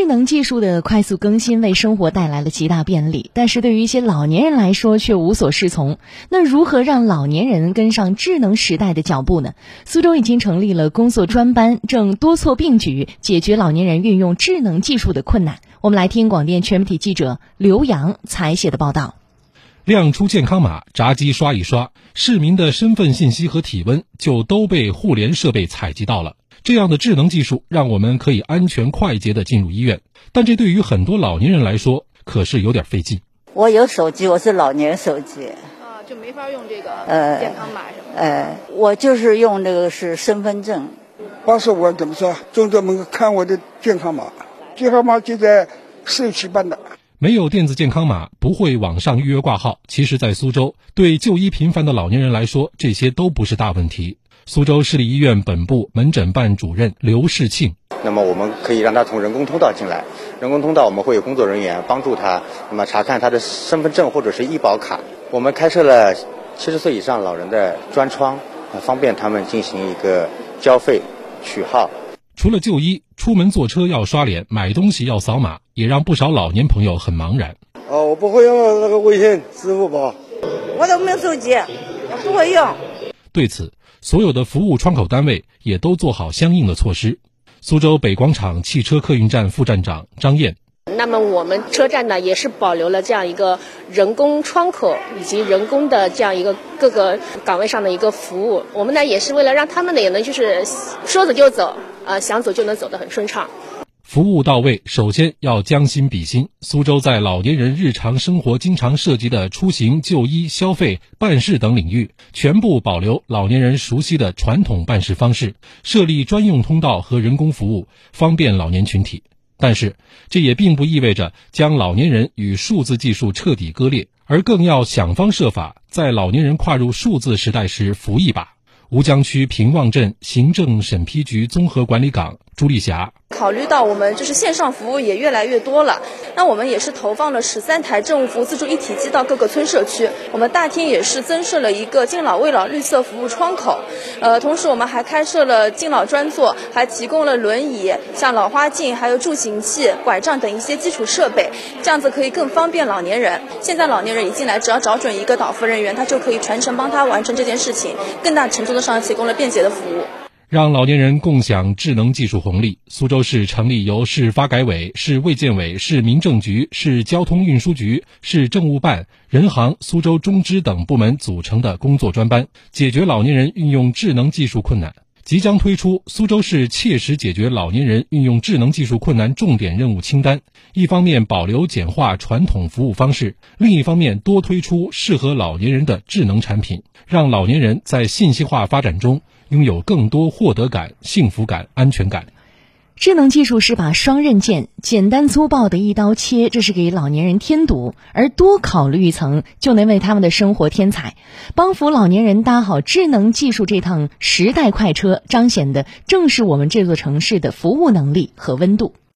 智能技术的快速更新为生活带来了极大便利，但是对于一些老年人来说却无所适从。那如何让老年人跟上智能时代的脚步呢？苏州已经成立了工作专班，正多措并举解决老年人运用智能技术的困难。我们来听广电全媒体记者刘洋采写的报道。亮出健康码，闸机刷一刷，市民的身份信息和体温就都被互联设备采集到了。这样的智能技术让我们可以安全快捷的进入医院，但这对于很多老年人来说可是有点费劲。我有手机，我是老年手机啊，就没法用这个呃健康码什么的。呃，我就是用这个是身份证。八十五怎么说？中专门看我的健康码，健康码就在社区办的。没有电子健康码，不会网上预约挂号。其实，在苏州，对就医频繁的老年人来说，这些都不是大问题。苏州市立医院本部门诊办主任刘世庆，那么我们可以让他从人工通道进来，人工通道我们会有工作人员帮助他，那么查看他的身份证或者是医保卡。我们开设了七十岁以上老人的专窗，方便他们进行一个交费、取号。除了就医，出门坐车要刷脸，买东西要扫码，也让不少老年朋友很茫然。哦，我不会用那个微信、支付宝，我都没有手机，我不会用。对此，所有的服务窗口单位也都做好相应的措施。苏州北广场汽车客运站副站长张燕，那么我们车站呢也是保留了这样一个人工窗口以及人工的这样一个各个岗位上的一个服务。我们呢也是为了让他们呢也能就是说走就走，呃想走就能走得很顺畅。服务到位，首先要将心比心。苏州在老年人日常生活经常涉及的出行、就医、消费、办事等领域，全部保留老年人熟悉的传统办事方式，设立专用通道和人工服务，方便老年群体。但是，这也并不意味着将老年人与数字技术彻底割裂，而更要想方设法在老年人跨入数字时代时扶一把。吴江区平望镇行政审批局综合管理岗朱丽霞。考虑到我们就是线上服务也越来越多了，那我们也是投放了十三台政务服务自助一体机到各个村社区。我们大厅也是增设了一个敬老慰老绿色服务窗口，呃，同时我们还开设了敬老专座，还提供了轮椅、像老花镜、还有助行器、拐杖等一些基础设备，这样子可以更方便老年人。现在老年人一进来，只要找准一个导服人员，他就可以全程帮他完成这件事情，更大程度的上提供了便捷的服务。让老年人共享智能技术红利，苏州市成立由市发改委、市卫健委、市民政局、市交通运输局、市政务办、人行、苏州中支等部门组成的工作专班，解决老年人运用智能技术困难。即将推出苏州市切实解决老年人运用智能技术困难重点任务清单。一方面保留简化传统服务方式，另一方面多推出适合老年人的智能产品，让老年人在信息化发展中。拥有更多获得感、幸福感、安全感。智能技术是把双刃剑，简单粗暴的一刀切，这是给老年人添堵；而多考虑一层，就能为他们的生活添彩，帮扶老年人搭好智能技术这趟时代快车，彰显的正是我们这座城市的服务能力和温度。